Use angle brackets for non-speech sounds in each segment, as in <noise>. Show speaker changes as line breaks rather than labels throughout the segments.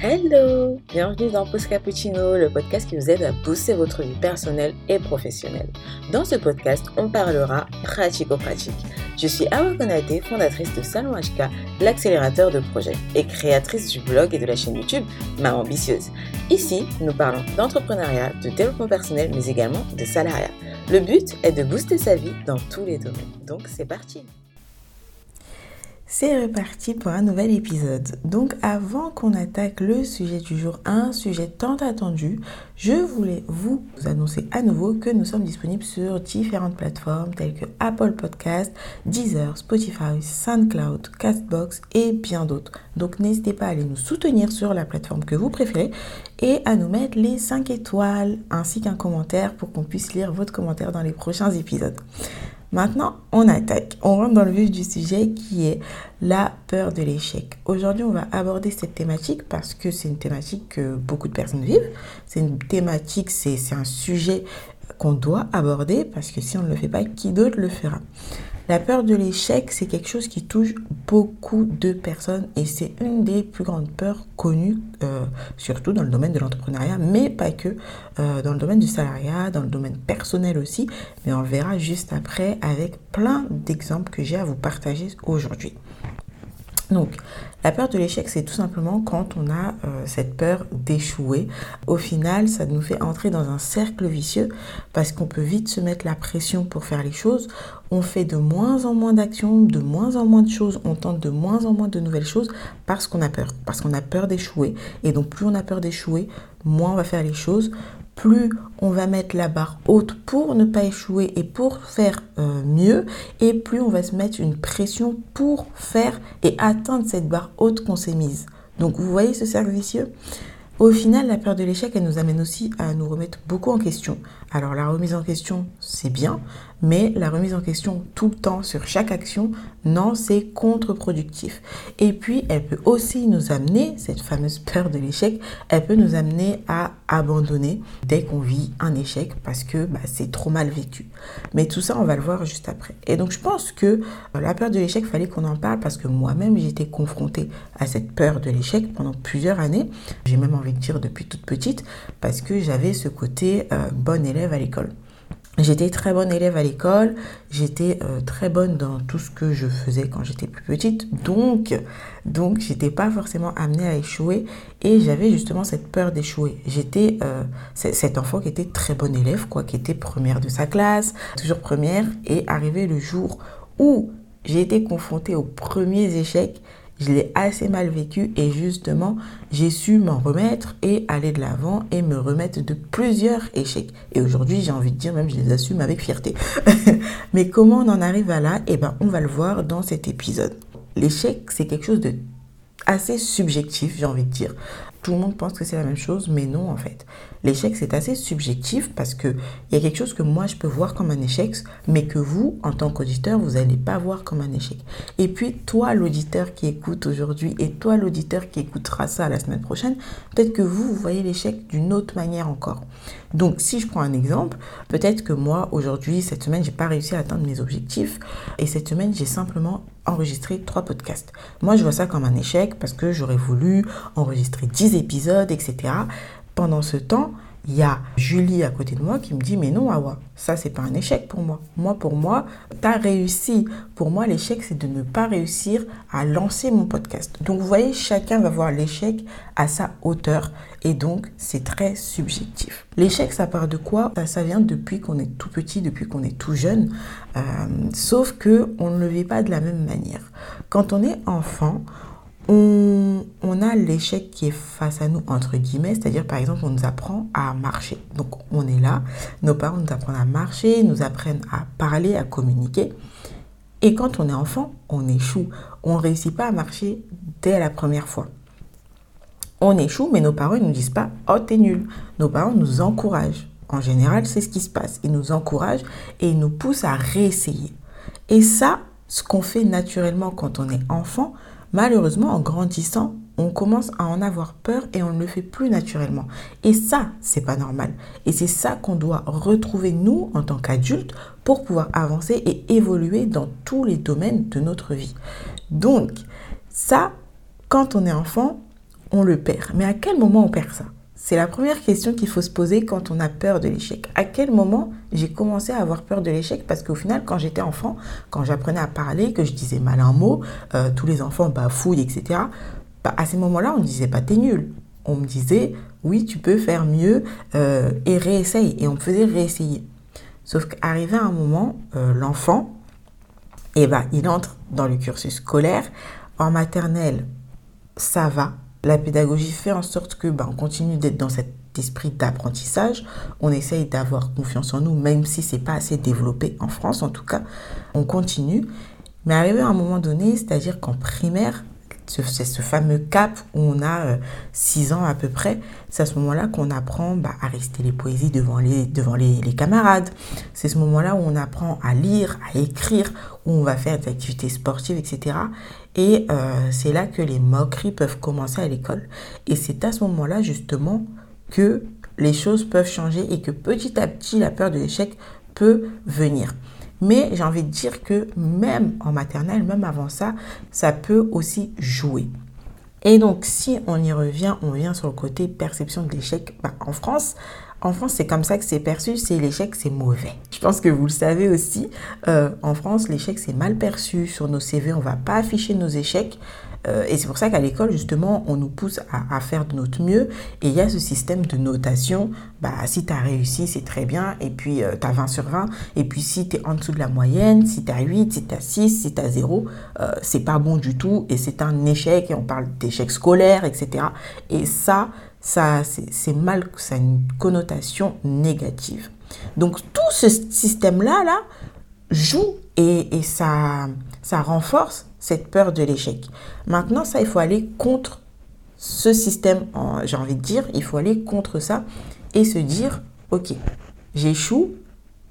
Hello Bienvenue dans Post Cappuccino, le podcast qui vous aide à booster votre vie personnelle et professionnelle. Dans ce podcast, on parlera pratico-pratique. Je suis Awa Konate, fondatrice de Salon HK, l'accélérateur de projets, et créatrice du blog et de la chaîne YouTube Ma Ambitieuse. Ici, nous parlons d'entrepreneuriat, de développement personnel, mais également de salariat. Le but est de booster sa vie dans tous les domaines. Donc c'est parti
c'est reparti pour un nouvel épisode. Donc avant qu'on attaque le sujet du jour, un sujet tant attendu, je voulais vous annoncer à nouveau que nous sommes disponibles sur différentes plateformes telles que Apple Podcast, Deezer, Spotify, SoundCloud, Castbox et bien d'autres. Donc n'hésitez pas à aller nous soutenir sur la plateforme que vous préférez et à nous mettre les 5 étoiles ainsi qu'un commentaire pour qu'on puisse lire votre commentaire dans les prochains épisodes. Maintenant, on attaque. On rentre dans le vif du sujet qui est la peur de l'échec. Aujourd'hui, on va aborder cette thématique parce que c'est une thématique que beaucoup de personnes vivent. C'est une thématique, c'est un sujet qu'on doit aborder parce que si on ne le fait pas, qui d'autre le fera? La peur de l'échec, c'est quelque chose qui touche beaucoup de personnes et c'est une des plus grandes peurs connues, euh, surtout dans le domaine de l'entrepreneuriat, mais pas que, euh, dans le domaine du salariat, dans le domaine personnel aussi. Mais on verra juste après avec plein d'exemples que j'ai à vous partager aujourd'hui. Donc, la peur de l'échec, c'est tout simplement quand on a euh, cette peur d'échouer. Au final, ça nous fait entrer dans un cercle vicieux parce qu'on peut vite se mettre la pression pour faire les choses. On fait de moins en moins d'actions, de moins en moins de choses, on tente de moins en moins de nouvelles choses parce qu'on a peur, parce qu'on a peur d'échouer. Et donc, plus on a peur d'échouer, moins on va faire les choses, plus on va mettre la barre haute pour ne pas échouer et pour faire euh, mieux, et plus on va se mettre une pression pour faire et atteindre cette barre haute qu'on s'est mise. Donc vous voyez ce cercle vicieux? Au final, la peur de l'échec, elle nous amène aussi à nous remettre beaucoup en question. Alors la remise en question, c'est bien, mais la remise en question tout le temps sur chaque action, non, c'est contre-productif. Et puis, elle peut aussi nous amener, cette fameuse peur de l'échec, elle peut nous amener à abandonner dès qu'on vit un échec parce que bah, c'est trop mal vécu. Mais tout ça, on va le voir juste après. Et donc, je pense que euh, la peur de l'échec, fallait qu'on en parle parce que moi-même, été confrontée à cette peur de l'échec pendant plusieurs années. J'ai même envie de dire depuis toute petite parce que j'avais ce côté euh, bonne élève à l'école. J'étais très bonne élève à l'école, j'étais euh, très bonne dans tout ce que je faisais quand j'étais plus petite, donc donc j'étais pas forcément amenée à échouer et j'avais justement cette peur d'échouer. J'étais euh, cet enfant qui était très bonne élève quoi, qui était première de sa classe, toujours première et arrivé le jour où j'ai été confrontée aux premiers échecs, je l'ai assez mal vécu et justement, j'ai su m'en remettre et aller de l'avant et me remettre de plusieurs échecs. Et aujourd'hui, j'ai envie de dire, même je les assume avec fierté. <laughs> Mais comment on en arrive à là? Eh bien, on va le voir dans cet épisode. L'échec, c'est quelque chose de assez subjectif, j'ai envie de dire. Tout le monde pense que c'est la même chose, mais non en fait. L'échec, c'est assez subjectif parce qu'il y a quelque chose que moi, je peux voir comme un échec, mais que vous, en tant qu'auditeur, vous n'allez pas voir comme un échec. Et puis, toi, l'auditeur qui écoute aujourd'hui, et toi, l'auditeur qui écoutera ça la semaine prochaine, peut-être que vous, vous voyez l'échec d'une autre manière encore. Donc, si je prends un exemple, peut-être que moi, aujourd'hui, cette semaine, j'ai pas réussi à atteindre mes objectifs, et cette semaine, j'ai simplement enregistré trois podcasts. Moi, je vois ça comme un échec parce que j'aurais voulu enregistrer 10 épisodes, etc. Pendant ce temps, il y a Julie à côté de moi qui me dit mais non Awa, ça c'est pas un échec pour moi. Moi pour moi, tu as réussi. Pour moi l'échec c'est de ne pas réussir à lancer mon podcast. Donc vous voyez, chacun va voir l'échec à sa hauteur et donc c'est très subjectif. L'échec ça part de quoi? Ça, vient depuis qu'on est tout petit, depuis qu'on est tout jeune. Euh, sauf que on ne le vit pas de la même manière. Quand on est enfant, on, a l'échec qui est face à nous, entre guillemets, c'est-à-dire par exemple, on nous apprend à marcher. Donc on est là, nos parents nous apprennent à marcher, nous apprennent à parler, à communiquer. Et quand on est enfant, on échoue. On ne réussit pas à marcher dès la première fois. On échoue, mais nos parents ne nous disent pas Oh, t'es nul. Nos parents nous encouragent. En général, c'est ce qui se passe. Ils nous encouragent et ils nous poussent à réessayer. Et ça, ce qu'on fait naturellement quand on est enfant, Malheureusement, en grandissant, on commence à en avoir peur et on ne le fait plus naturellement. Et ça, c'est pas normal. Et c'est ça qu'on doit retrouver nous en tant qu'adultes pour pouvoir avancer et évoluer dans tous les domaines de notre vie. Donc, ça, quand on est enfant, on le perd. Mais à quel moment on perd ça? C'est la première question qu'il faut se poser quand on a peur de l'échec. À quel moment j'ai commencé à avoir peur de l'échec? Parce qu'au final, quand j'étais enfant, quand j'apprenais à parler, que je disais mal un mot, euh, tous les enfants bafouillent, etc. Bah, à ces moments-là, on ne disait pas t'es nul. On me disait oui, tu peux faire mieux euh, et réessaye. Et on me faisait réessayer. Sauf qu'arrivé à un moment, euh, l'enfant, eh ben, il entre dans le cursus scolaire. En maternelle, ça va. La pédagogie fait en sorte que ben, on continue d'être dans cet esprit d'apprentissage. On essaye d'avoir confiance en nous, même si c'est pas assez développé en France, en tout cas. On continue. Mais arrivé à un moment donné, c'est-à-dire qu'en primaire, c'est ce fameux cap où on a 6 euh, ans à peu près. C'est à ce moment-là qu'on apprend bah, à réciter les poésies devant les, devant les, camarades. C'est ce moment-là où on apprend à lire, à écrire, où on va faire des activités sportives, etc. Et euh, c'est là que les moqueries peuvent commencer à l'école. Et c'est à ce moment-là justement que les choses peuvent changer et que petit à petit la peur de l'échec peut venir. Mais j'ai envie de dire que même en maternelle, même avant ça, ça peut aussi jouer. Et donc, si on y revient, on vient sur le côté perception de l'échec. Bah, en France, en France, c'est comme ça que c'est perçu, c'est l'échec, c'est mauvais. Je pense que vous le savez aussi. Euh, en France, l'échec, c'est mal perçu. Sur nos CV, on ne va pas afficher nos échecs. Euh, et c'est pour ça qu'à l'école, justement, on nous pousse à, faire de notre mieux. Et il y a ce système de notation. Bah, si tu as réussi, c'est très bien. Et puis, tu as 20 sur 20. Et puis, si tu es en dessous de la moyenne, si tu as 8, si tu as 6, si tu as 0, euh, c'est pas bon du tout. Et c'est un échec. Et on parle d'échec scolaire, etc. Et ça, ça c'est mal, ça a une connotation négative. Donc, tout ce système-là, là, joue et, ça, ça renforce cette peur de l'échec. Maintenant, ça, il faut aller contre ce système, j'ai envie de dire, il faut aller contre ça et se dire, ok, j'échoue,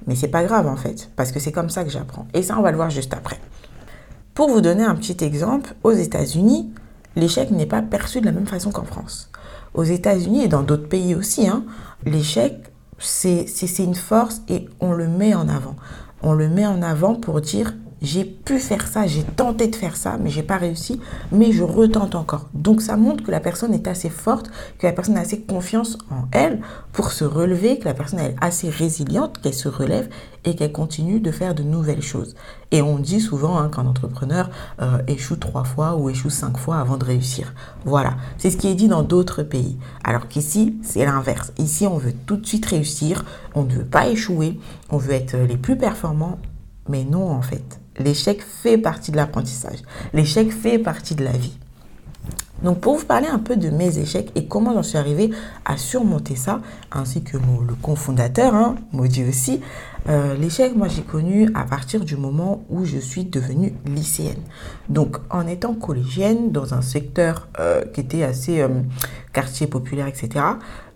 mais c'est pas grave en fait, parce que c'est comme ça que j'apprends. Et ça, on va le voir juste après. Pour vous donner un petit exemple, aux États-Unis, l'échec n'est pas perçu de la même façon qu'en France. Aux États-Unis et dans d'autres pays aussi, hein, l'échec, c'est une force et on le met en avant. On le met en avant pour dire j'ai pu faire ça, j'ai tenté de faire ça, mais j'ai pas réussi, mais je retente encore. Donc ça montre que la personne est assez forte, que la personne a assez confiance en elle pour se relever, que la personne est assez résiliente, qu'elle se relève et qu'elle continue de faire de nouvelles choses. Et on dit souvent hein, qu'un entrepreneur euh, échoue trois fois ou échoue cinq fois avant de réussir. Voilà, c'est ce qui est dit dans d'autres pays. Alors qu'ici, c'est l'inverse. Ici, on veut tout de suite réussir, on ne veut pas échouer, on veut être les plus performants, mais non en fait. L'échec fait partie de l'apprentissage. L'échec fait partie de la vie. Donc pour vous parler un peu de mes échecs et comment j'en suis arrivée à surmonter ça, ainsi que le cofondateur, hein, Maudit aussi, euh, l'échec, moi j'ai connu à partir du moment où je suis devenue lycéenne. Donc en étant collégienne dans un secteur euh, qui était assez euh, quartier populaire, etc.,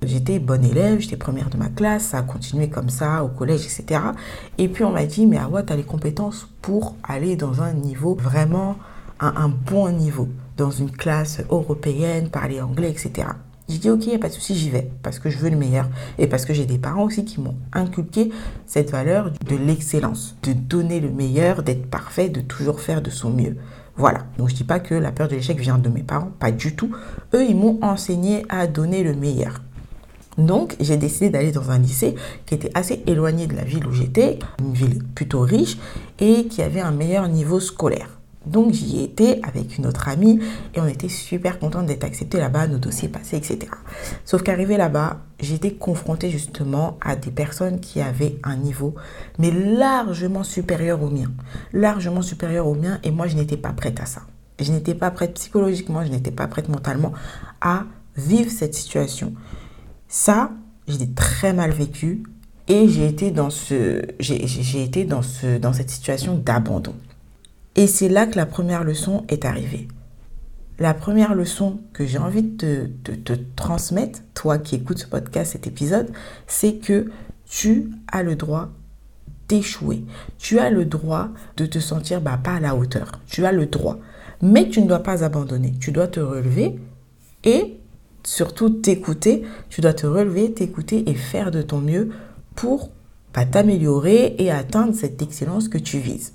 j'étais bonne élève, j'étais première de ma classe, ça a continué comme ça au collège, etc. Et puis on m'a dit, mais Awa, tu as les compétences pour aller dans un niveau vraiment, un bon niveau dans une classe européenne, parler anglais, etc. J'ai dit, ok, pas de souci, j'y vais, parce que je veux le meilleur. Et parce que j'ai des parents aussi qui m'ont inculqué cette valeur de l'excellence, de donner le meilleur, d'être parfait, de toujours faire de son mieux. Voilà. Donc je dis pas que la peur de l'échec vient de mes parents, pas du tout. Eux, ils m'ont enseigné à donner le meilleur. Donc, j'ai décidé d'aller dans un lycée qui était assez éloigné de la ville où j'étais, une ville plutôt riche et qui avait un meilleur niveau scolaire. Donc j'y étais avec une autre amie et on était super contente d'être acceptés là-bas, nos dossiers passés, etc. Sauf qu'arrivé là-bas, j'étais confrontée justement à des personnes qui avaient un niveau mais largement supérieur au mien. Largement supérieur au mien et moi je n'étais pas prête à ça. Je n'étais pas prête psychologiquement, je n'étais pas prête mentalement à vivre cette situation. Ça, je l'ai très mal vécu et j'ai été dans ce j'ai été dans cette situation d'abandon. Et c'est là que la première leçon est arrivée. La première leçon que j'ai envie de te, transmettre, toi qui écoutes ce podcast, cet épisode, c'est que tu as le droit d'échouer. Tu as le droit de te sentir bah, pas à la hauteur. Tu as le droit. Mais tu ne dois pas abandonner. Tu dois te relever et surtout t'écouter. Tu dois te relever, t'écouter et faire de ton mieux pour bah, t'améliorer et atteindre cette excellence que tu vises.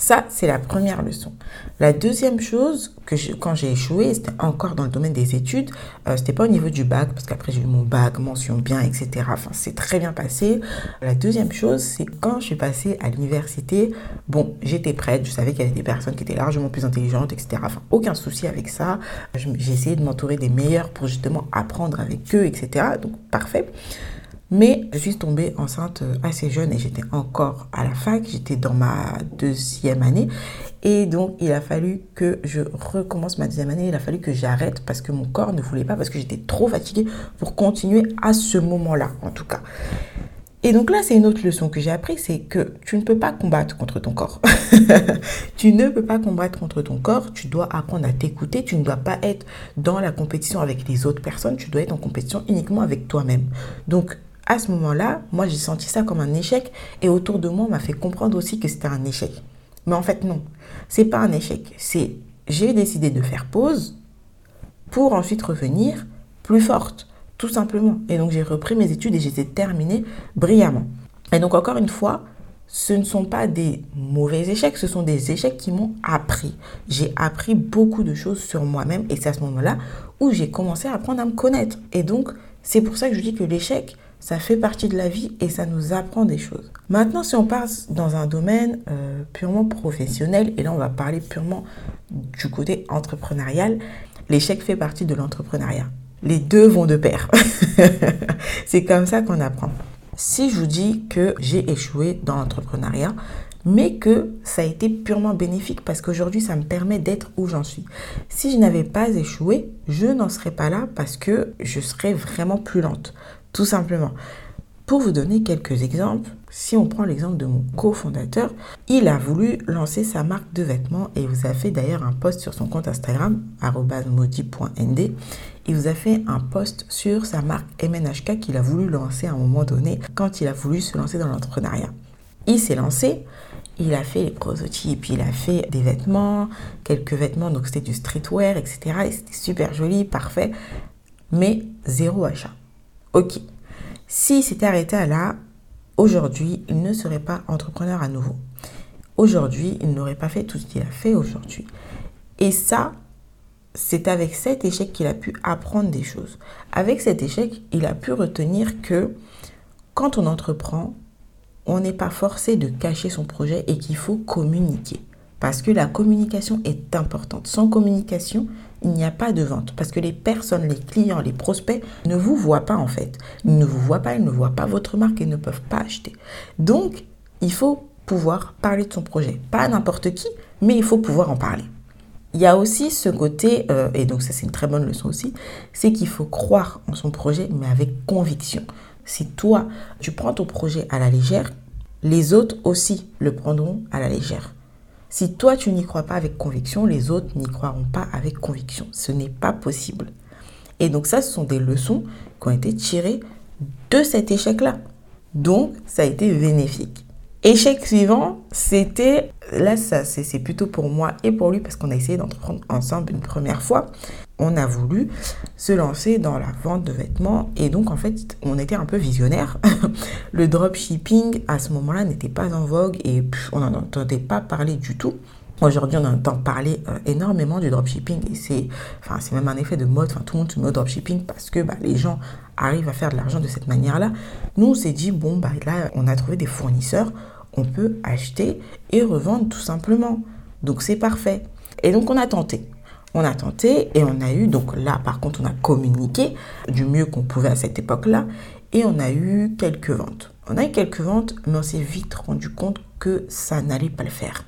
Ça, c'est la première leçon. La deuxième chose, que quand j'ai échoué, c'était encore dans le domaine des études, euh, c'était pas au niveau du bac, parce qu'après j'ai eu mon bac, mention bien, etc. Enfin, c'est très bien passé. La deuxième chose, c'est quand je suis passée à l'université, bon, j'étais prête, je savais qu'il y avait des personnes qui étaient largement plus intelligentes, etc. Enfin, aucun souci avec ça. J'ai essayé de m'entourer des meilleurs pour justement apprendre avec eux, etc. Donc, parfait. Mais je suis tombée enceinte euh, assez jeune et j'étais encore à la fac, j'étais dans ma deuxième année. Et donc, il a fallu que je recommence ma deuxième année, il a fallu que j'arrête parce que mon corps ne voulait pas, parce que j'étais trop fatiguée pour continuer à ce moment-là, en tout cas. Et donc là, c'est une autre leçon que j'ai appris, c'est que tu ne peux pas combattre contre ton corps. <laughs> tu ne peux pas combattre contre ton corps, tu dois apprendre à t'écouter, tu ne dois pas être dans la compétition avec les autres personnes, tu dois être en compétition uniquement avec toi-même. Donc, à ce moment-là, moi j'ai senti ça comme un échec et autour de moi on m'a fait comprendre aussi que c'était un échec. Mais en fait non, c'est pas un échec, c'est j'ai décidé de faire pause pour ensuite revenir plus forte, tout simplement. Et donc j'ai repris mes études et j'ai terminé brillamment. Et donc encore une fois, ce ne sont pas des mauvais échecs, ce sont des échecs qui m'ont appris. J'ai appris beaucoup de choses sur moi-même et c'est à ce moment-là où j'ai commencé à apprendre à me connaître. Et donc, c'est pour ça que je dis que l'échec, ça fait partie de la vie et ça nous apprend des choses. Maintenant, si on passe dans un domaine euh, purement professionnel, et là on va parler purement du côté entrepreneurial, l'échec fait partie de l'entrepreneuriat. Les deux vont de pair. <laughs> C'est comme ça qu'on apprend. Si je vous dis que j'ai échoué dans l'entrepreneuriat, mais que ça a été purement bénéfique parce qu'aujourd'hui, ça me permet d'être où j'en suis. Si je n'avais pas échoué, je n'en serais pas là parce que je serais vraiment plus lente tout simplement. Pour vous donner quelques exemples, si on prend l'exemple de mon cofondateur, il a voulu lancer sa marque de vêtements et vous a fait d'ailleurs un post sur son compte Instagram, modi.nd. Il vous a fait un post sur sa marque MNHK qu'il a voulu lancer à un moment donné quand il a voulu se lancer dans l'entrepreneuriat. Il s'est lancé, il a fait les prototypes, il a fait des vêtements, quelques vêtements, donc c'était du streetwear, etc. Et c'était super joli, parfait, mais zéro achat. Ok. S'il s'était arrêté là, aujourd'hui, il ne serait pas entrepreneur à nouveau. Aujourd'hui, il n'aurait pas fait tout ce qu'il a fait aujourd'hui. Et ça, c'est avec cet échec qu'il a pu apprendre des choses. Avec cet échec, il a pu retenir que quand on entreprend, on n'est pas forcé de cacher son projet et qu'il faut communiquer. Parce que la communication est importante. Sans communication, il n'y a pas de vente parce que les personnes, les clients, les prospects ne vous voient pas en fait. Ils ne vous voient pas, ils ne voient pas votre marque et ne peuvent pas acheter. Donc, il faut pouvoir parler de son projet. Pas n'importe qui, mais il faut pouvoir en parler. Il y a aussi ce côté, euh, et donc ça c'est une très bonne leçon aussi, c'est qu'il faut croire en son projet, mais avec conviction. Si toi, tu prends ton projet à la légère, les autres aussi le prendront à la légère. Si toi, tu n'y crois pas avec conviction, les autres n'y croiront pas avec conviction. Ce n'est pas possible. Et donc ça, ce sont des leçons qui ont été tirées de cet échec-là. Donc, ça a été bénéfique. Échec suivant, c'était, là ça c'est plutôt pour moi et pour lui parce qu'on a essayé d'entreprendre ensemble une première fois. On a voulu se lancer dans la vente de vêtements et donc en fait on était un peu visionnaire. <laughs> Le dropshipping à ce moment-là n'était pas en vogue et on n'en entendait pas parler du tout. Aujourd'hui, on entend parler euh, énormément du dropshipping et c'est même un effet de mode. Enfin, tout le monde se met au dropshipping parce que bah, les gens arrivent à faire de l'argent de cette manière-là. Nous, on s'est dit, bon, bah, là, on a trouvé des fournisseurs, on peut acheter et revendre tout simplement. Donc, c'est parfait. Et donc, on a tenté. On a tenté et on a eu, donc là, par contre, on a communiqué du mieux qu'on pouvait à cette époque-là et on a eu quelques ventes. On a eu quelques ventes, mais on s'est vite rendu compte que ça n'allait pas le faire.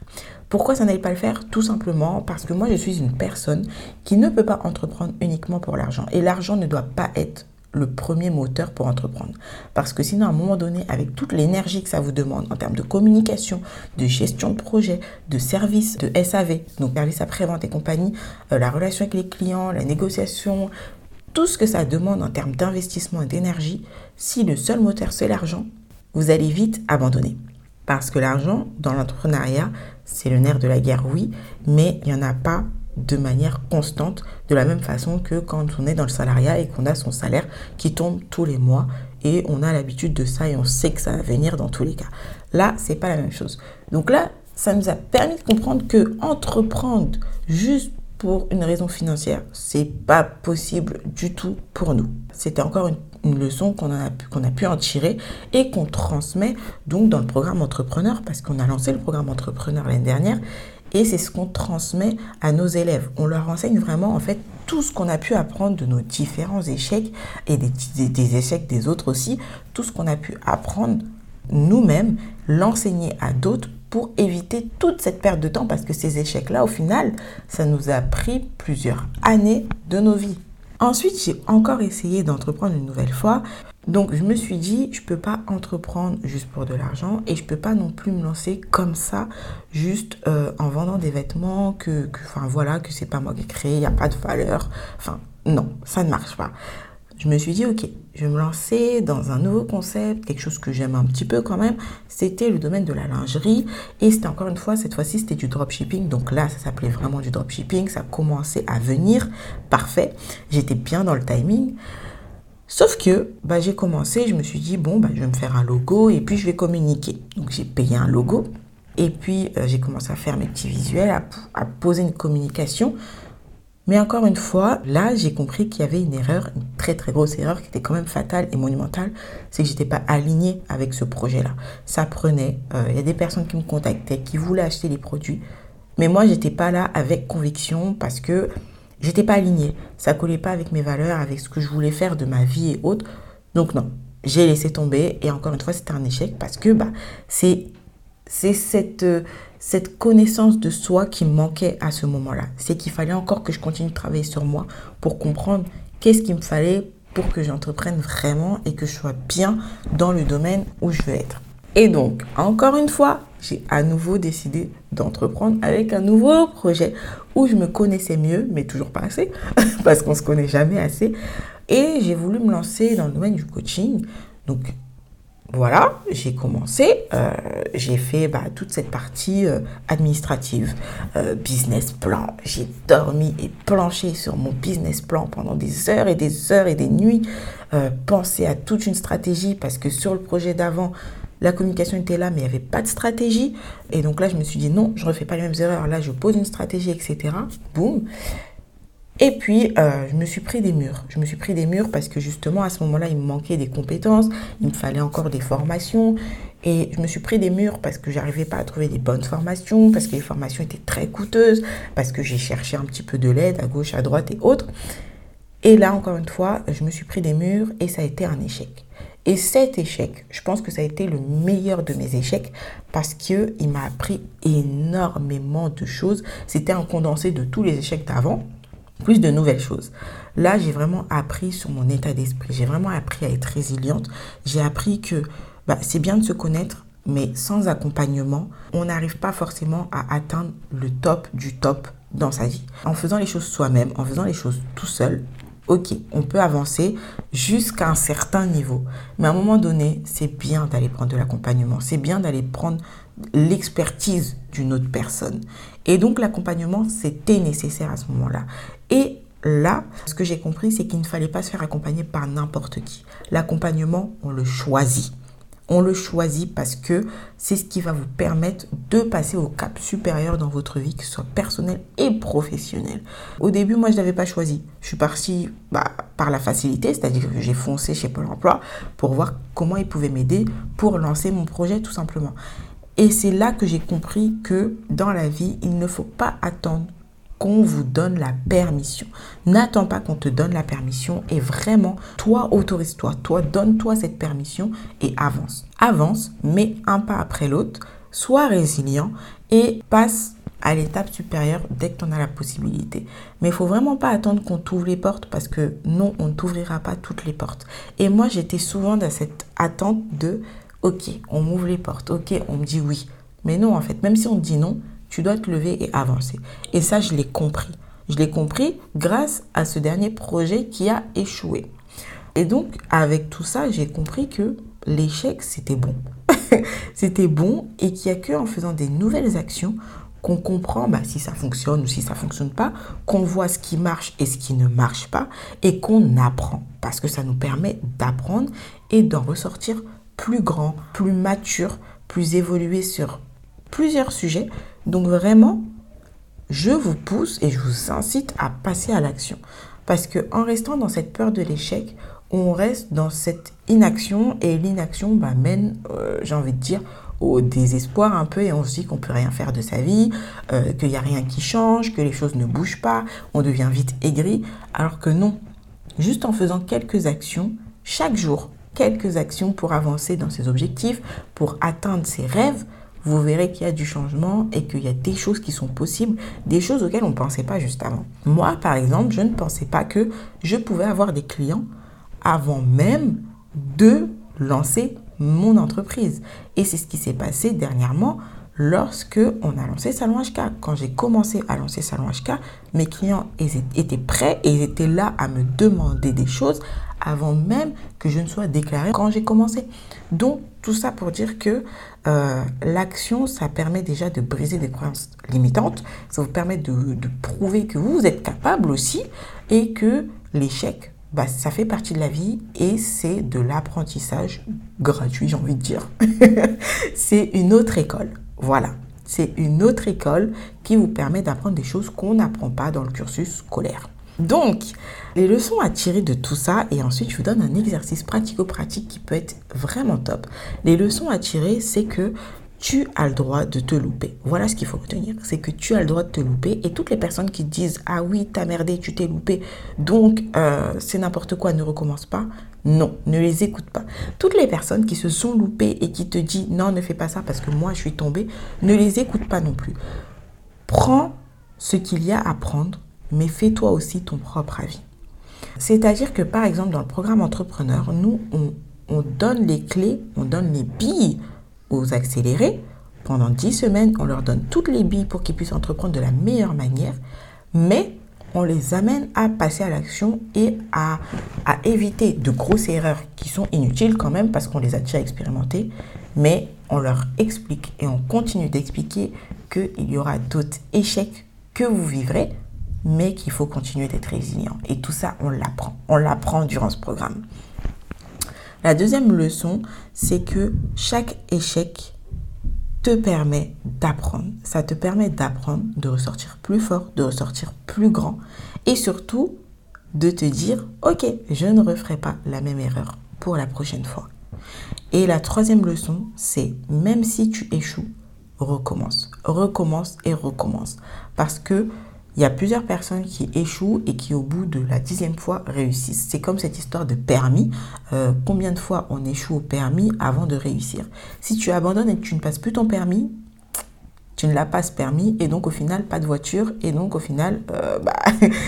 Pourquoi ça n'allait pas le faire? Tout simplement parce que moi, je suis une personne qui ne peut pas entreprendre uniquement pour l'argent. Et l'argent ne doit pas être le premier moteur pour entreprendre. Parce que sinon, à un moment donné, avec toute l'énergie que ça vous demande en termes de communication, de gestion de projet, de service, de SAV, donc service après-vente et compagnie, euh, la relation avec les clients, la négociation, tout ce que ça demande en termes d'investissement et d'énergie, si le seul moteur c'est l'argent, vous allez vite abandonner. Parce que l'argent, dans l'entrepreneuriat, c'est le nerf de la guerre, oui, mais il n'y en a pas de manière constante, de la même façon que quand on est dans le salariat et qu'on a son salaire qui tombe tous les mois et on a l'habitude de ça et on sait que ça va venir dans tous les cas. Là, c'est pas la même chose. Donc là, ça nous a permis de comprendre que entreprendre juste pour une raison financière, c'est pas possible du tout pour nous. C'était encore une, leçon qu'on a, qu'on a pu en tirer et qu'on transmet donc dans le programme entrepreneur parce qu'on a lancé le programme entrepreneur l'année dernière et c'est ce qu'on transmet à nos élèves. On leur enseigne vraiment en fait tout ce qu'on a pu apprendre de nos différents échecs et des, échecs des autres aussi, tout ce qu'on a pu apprendre nous-mêmes, l'enseigner à d'autres pour éviter toute cette perte de temps parce que ces échecs-là, au final, ça nous a pris plusieurs années de nos vies. Ensuite, j'ai encore essayé d'entreprendre une nouvelle fois. Donc, je me suis dit, je ne peux pas entreprendre juste pour de l'argent et je ne peux pas non plus me lancer comme ça, juste euh, en vendant des vêtements que, enfin voilà, que c'est pas moi qui ai créé, il n'y a pas de valeur. Enfin, non, ça ne marche pas je me suis dit, ok, je vais me lancer dans un nouveau concept, quelque chose que j'aime un petit peu quand même. C'était le domaine de la lingerie. Et c'était encore une fois, cette fois-ci, c'était du dropshipping. Donc là, ça s'appelait vraiment du dropshipping. Ça commençait à venir. Parfait. J'étais bien dans le timing. Sauf que bah, j'ai commencé, je me suis dit, bon, bah, je vais me faire un logo et puis je vais communiquer. Donc j'ai payé un logo. Et puis euh, j'ai commencé à faire mes petits visuels, à, poser une communication. Mais encore une fois, là, j'ai compris qu'il y avait une erreur, une très très grosse erreur qui était quand même fatale et monumentale, c'est que j'étais pas alignée avec ce projet-là. Ça prenait, euh, il y a des personnes qui me contactaient, qui voulaient acheter les produits, mais moi, j'étais pas là avec conviction parce que j'étais pas alignée. Ça collait pas avec mes valeurs, avec ce que je voulais faire de ma vie et autres. Donc non, j'ai laissé tomber et encore une fois, c'était un échec parce que bah, c'est c'est cette, euh, cette connaissance de soi qui manquait à ce moment-là. C'est qu'il fallait encore que je continue de travailler sur moi pour comprendre qu'est-ce qu'il me fallait pour que j'entreprenne vraiment et que je sois bien dans le domaine où je veux être. Et donc, encore une fois, j'ai à nouveau décidé d'entreprendre avec un nouveau projet où je me connaissais mieux, mais toujours pas assez, <laughs> parce qu'on ne se connaît jamais assez. Et j'ai voulu me lancer dans le domaine du coaching. Donc, voilà, j'ai commencé, euh, j'ai fait bah, toute cette partie euh, administrative, euh, business plan. J'ai dormi et planché sur mon business plan pendant des heures et des heures et des nuits, pensé à toute une stratégie parce que sur le projet d'avant, la communication était là, mais il n'y avait pas de stratégie. Et donc là, je me suis dit non, je ne refais pas les mêmes erreurs. Là, je pose une stratégie, etc. Boum. Et puis, euh, je me suis pris des murs. Je me suis pris des murs parce que justement, à ce moment-là, il me manquait des compétences, il me fallait encore des formations. Et je me suis pris des murs parce que j'arrivais pas à trouver des bonnes formations, parce que les formations étaient très coûteuses, parce que j'ai cherché un petit peu de l'aide à gauche, à droite et autres. Et là, encore une fois, je me suis pris des murs et ça a été un échec. Et cet échec, je pense que ça a été le meilleur de mes échecs parce qu'il m'a appris énormément de choses. C'était un condensé de tous les échecs d'avant plus de nouvelles choses. Là, j'ai vraiment appris sur mon état d'esprit. J'ai vraiment appris à être résiliente. J'ai appris que bah, c'est bien de se connaître, mais sans accompagnement, on n'arrive pas forcément à atteindre le top du top dans sa vie. En faisant les choses soi-même, en faisant les choses tout seul, ok, on peut avancer jusqu'à un certain niveau. Mais à un moment donné, c'est bien d'aller prendre de l'accompagnement. C'est bien d'aller prendre l'expertise d'une autre personne. Et donc l'accompagnement, c'était nécessaire à ce moment-là. Et là, ce que j'ai compris, c'est qu'il ne fallait pas se faire accompagner par n'importe qui. L'accompagnement, on le choisit. On le choisit parce que c'est ce qui va vous permettre de passer au cap supérieur dans votre vie, que ce soit personnel et professionnel. Au début, moi, je n'avais pas choisi. Je suis partie bah, par la facilité, c'est-à-dire que j'ai foncé chez Pôle Emploi pour voir comment ils pouvaient m'aider pour lancer mon projet tout simplement. Et c'est là que j'ai compris que dans la vie, il ne faut pas attendre qu'on vous donne la permission. N'attends pas qu'on te donne la permission et vraiment, toi, autorise-toi, toi, donne-toi cette permission et avance. Avance, mets un pas après l'autre, sois résilient et passe à l'étape supérieure dès que tu en as la possibilité. Mais il faut vraiment pas attendre qu'on t'ouvre les portes parce que non, on ne t'ouvrira pas toutes les portes. Et moi, j'étais souvent dans cette attente de ok, on m'ouvre les portes, ok, on me dit oui. Mais non, en fait, même si on dit non, tu dois te lever et avancer. Et ça, je l'ai compris. Je l'ai compris grâce à ce dernier projet qui a échoué. Et donc, avec tout ça, j'ai compris que l'échec, c'était bon. <laughs> c'était bon et qu'il n'y a qu'en faisant des nouvelles actions qu'on comprend bah, si ça fonctionne ou si ça fonctionne pas, qu'on voit ce qui marche et ce qui ne marche pas et qu'on apprend. Parce que ça nous permet d'apprendre et d'en ressortir plus grand, plus mature, plus évolué sur plusieurs sujets. Donc vraiment, je vous pousse et je vous incite à passer à l'action. Parce que en restant dans cette peur de l'échec, on reste dans cette inaction et l'inaction bah, mène, euh, j'ai envie de dire, au désespoir un peu et on se dit qu'on peut rien faire de sa vie, euh, qu'il n'y a rien qui change, que les choses ne bougent pas, on devient vite aigri, alors que non. Juste en faisant quelques actions, chaque jour, quelques actions pour avancer dans ses objectifs, pour atteindre ses rêves, vous verrez qu'il y a du changement et qu'il y a des choses qui sont possibles, des choses auxquelles on ne pensait pas juste avant. Moi, par exemple, je ne pensais pas que je pouvais avoir des clients avant même de lancer mon entreprise. Et c'est ce qui s'est passé dernièrement lorsque on a lancé Salon HK. Quand j'ai commencé à lancer Salon HK, mes clients étaient prêts et ils étaient là à me demander des choses avant même que je ne sois déclarée quand j'ai commencé. Donc, tout ça pour dire que euh, l'action, ça permet déjà de briser des croyances limitantes, ça vous permet de, prouver que vous êtes capable aussi et que l'échec bah, ça fait partie de la vie et c'est de l'apprentissage gratuit, j'ai envie de dire. <laughs> c'est une autre école. Voilà. C'est une autre école qui vous permet d'apprendre des choses qu'on n'apprend pas dans le cursus scolaire. Donc, les leçons à tirer de tout ça, et ensuite je vous donne un exercice pratico-pratique qui peut être vraiment top. Les leçons à tirer, c'est que tu as le droit de te louper. Voilà ce qu'il faut retenir. C'est que tu as le droit de te louper. Et toutes les personnes qui disent Ah oui, t'as merdé, tu t'es loupé, donc euh, c'est n'importe quoi, ne recommence pas. Non, ne les écoute pas. Toutes les personnes qui se sont loupées et qui te disent Non, ne fais pas ça parce que moi je suis tombée, ne les écoute pas non plus. Prends ce qu'il y a à prendre, mais fais-toi aussi ton propre avis. C'est-à-dire que par exemple, dans le programme entrepreneur, nous, on, on donne les clés, on donne les billes aux accélérés. Pendant 10 semaines, on leur donne toutes les billes pour qu'ils puissent entreprendre de la meilleure manière, mais on les amène à passer à l'action et à, à, éviter de grosses erreurs qui sont inutiles quand même parce qu'on les a déjà expérimentées, mais on leur explique et on continue d'expliquer qu'il y aura d'autres échecs que vous vivrez, mais qu'il faut continuer d'être résilient. Et tout ça, on l'apprend. On l'apprend durant ce programme. La deuxième leçon, c'est que chaque échec te permet d'apprendre. Ça te permet d'apprendre, de ressortir plus fort, de ressortir plus grand et surtout de te dire, ok, je ne referai pas la même erreur pour la prochaine fois. Et la troisième leçon, c'est même si tu échoues, recommence, recommence et recommence. Parce que il y a plusieurs personnes qui échouent et qui au bout de la dixième fois réussissent. C'est comme cette histoire de permis. Euh, combien de fois on échoue au permis avant de réussir? Si tu abandonnes et que tu ne passes plus ton permis, tu ne l'as pas ce permis et donc au final pas de voiture et donc au final euh, <laughs> bah,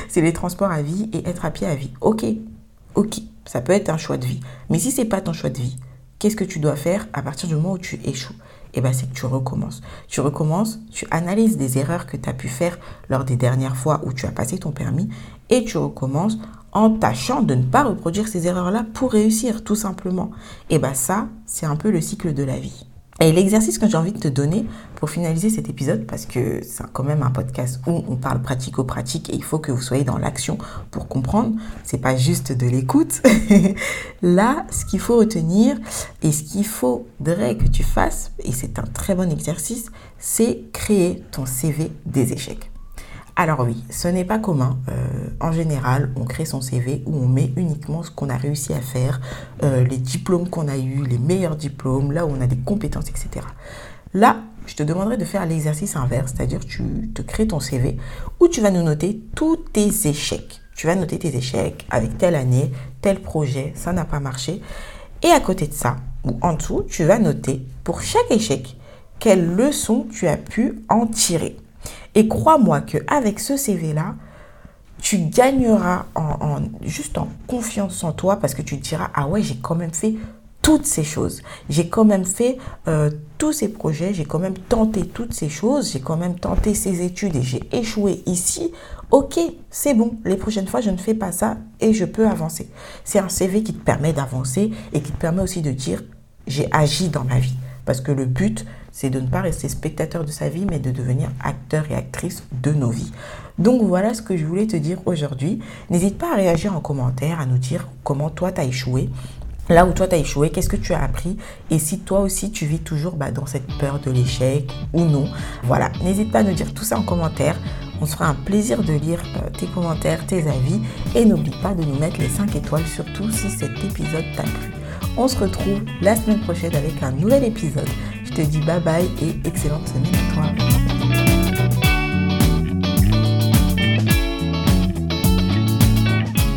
c'est les transports à vie et être à pied à vie. Ok, ok, ça peut être un choix de vie. Mais si c'est pas ton choix de vie, qu'est-ce que tu dois faire à partir du moment où tu échoues? Eh ben, c'est que tu recommences. Tu recommences, tu analyses des erreurs que tu as pu faire lors des dernières fois où tu as passé ton permis et tu recommences en tâchant de ne pas reproduire ces erreurs-là pour réussir, tout simplement. Et bien ça, c'est un peu le cycle de la vie. Et l'exercice que j'ai envie de te donner pour finaliser cet épisode, parce que c'est quand même un podcast où on parle pratico-pratique et il faut que vous soyez dans l'action pour comprendre, c'est pas juste de l'écoute. <laughs> Là, ce qu'il faut retenir et ce qu'il faudrait que tu fasses, et c'est un très bon exercice, c'est créer ton CV des échecs. Alors oui, ce n'est pas commun. Euh, en général, on crée son CV où on met uniquement ce qu'on a réussi à faire, euh, les diplômes qu'on a eus, les meilleurs diplômes, là où on a des compétences, etc. Là, je te demanderai de faire l'exercice inverse, c'est-à-dire tu te crées ton CV où tu vas nous noter tous tes échecs. Tu vas noter tes échecs avec telle année, tel projet, ça n'a pas marché. Et à côté de ça, ou en dessous, tu vas noter pour chaque échec quelle leçon tu as pu en tirer. Et crois-moi qu'avec ce CV-là, tu gagneras juste en confiance en toi parce que tu te diras, ah ouais, j'ai quand même fait toutes ces choses. J'ai quand même fait euh, tous ces projets, j'ai quand même tenté toutes ces choses, j'ai quand même tenté ces études et j'ai échoué ici. Ok, c'est bon, les prochaines fois, je ne fais pas ça et je peux avancer. C'est un CV qui te permet d'avancer et qui te permet aussi de dire, j'ai agi dans ma vie. Parce que le but, c'est de ne pas rester spectateur de sa vie, mais de devenir acteur et actrice de nos vies. Donc voilà ce que je voulais te dire aujourd'hui. N'hésite pas à réagir en commentaire, à nous dire comment toi t'as échoué là où toi tu as échoué, qu'est-ce que tu as appris? Et si toi aussi tu vis toujours bah, dans cette peur de l'échec ou non. Voilà, n'hésite pas à nous dire tout ça en commentaire. On se fera un plaisir de lire euh, tes commentaires, tes avis et n'oublie pas de nous mettre les 5 étoiles surtout si cet épisode t'a plu. On se retrouve la semaine prochaine avec un nouvel épisode. Je te dis bye bye et excellente semaine à toi.